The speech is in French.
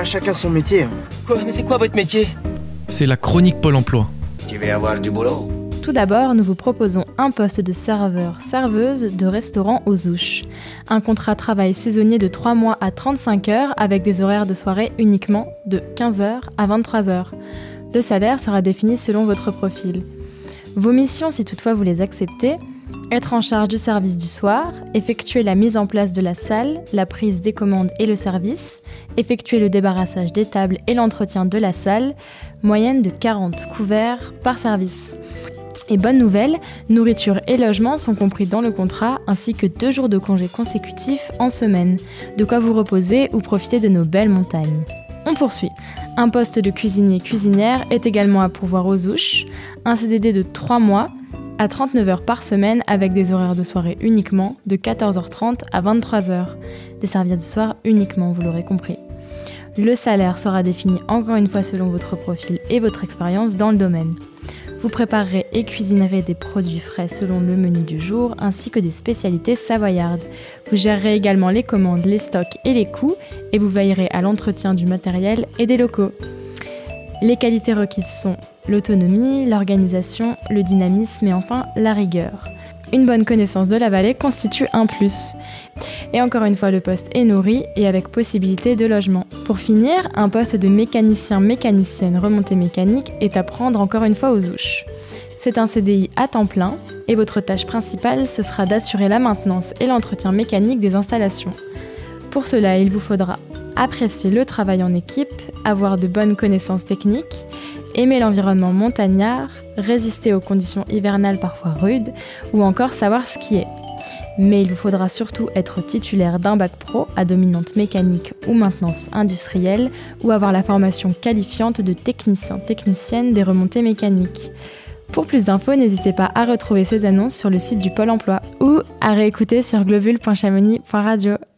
pas chacun son métier. hein. Quoi Mais c'est quoi votre métier? C'est la chronique Pôle emploi. Tu veux avoir du boulot Tout d'abord, nous vous proposons un poste de serveur-serveuse de restaurant aux ouches. Un contrat travail saisonnier de 3 mois à 35 heures avec des horaires de soirée uniquement de 15h à 23h. Le salaire sera défini selon votre profil. Vos missions, si toutefois vous les acceptez, être en charge du service du soir, effectuer la mise en place de la salle, la prise des commandes et le service, effectuer le débarrassage des tables et l'entretien de la salle, moyenne de 40 couverts par service. Et bonne nouvelle, nourriture et logement sont compris dans le contrat, ainsi que deux jours de congés consécutifs en semaine, de quoi vous reposer ou profiter de nos belles montagnes. On poursuit. Un poste de cuisinier-cuisinière est également à pourvoir aux ouches, un CDD de 3 mois à 39 heures par semaine avec des horaires de soirée uniquement de 14h30 à 23h. Des serviettes de soir uniquement, vous l'aurez compris. Le salaire sera défini encore une fois selon votre profil et votre expérience dans le domaine. Vous préparerez et cuisinerez des produits frais selon le menu du jour ainsi que des spécialités savoyardes. Vous gérerez également les commandes, les stocks et les coûts et vous veillerez à l'entretien du matériel et des locaux. Les qualités requises sont l'autonomie, l'organisation, le dynamisme et enfin la rigueur. Une bonne connaissance de la vallée constitue un plus. Et encore une fois, le poste est nourri et avec possibilité de logement. Pour finir, un poste de mécanicien-mécanicienne remontée mécanique est à prendre encore une fois aux ouches. C'est un CDI à temps plein et votre tâche principale, ce sera d'assurer la maintenance et l'entretien mécanique des installations. Pour cela, il vous faudra apprécier le travail en équipe, avoir de bonnes connaissances techniques, aimer l'environnement montagnard, résister aux conditions hivernales parfois rudes, ou encore savoir skier. Mais il vous faudra surtout être titulaire d'un bac pro à dominante mécanique ou maintenance industrielle, ou avoir la formation qualifiante de technicien-technicienne des remontées mécaniques. Pour plus d'infos, n'hésitez pas à retrouver ces annonces sur le site du Pôle emploi ou à réécouter sur globule.chamonix.radio.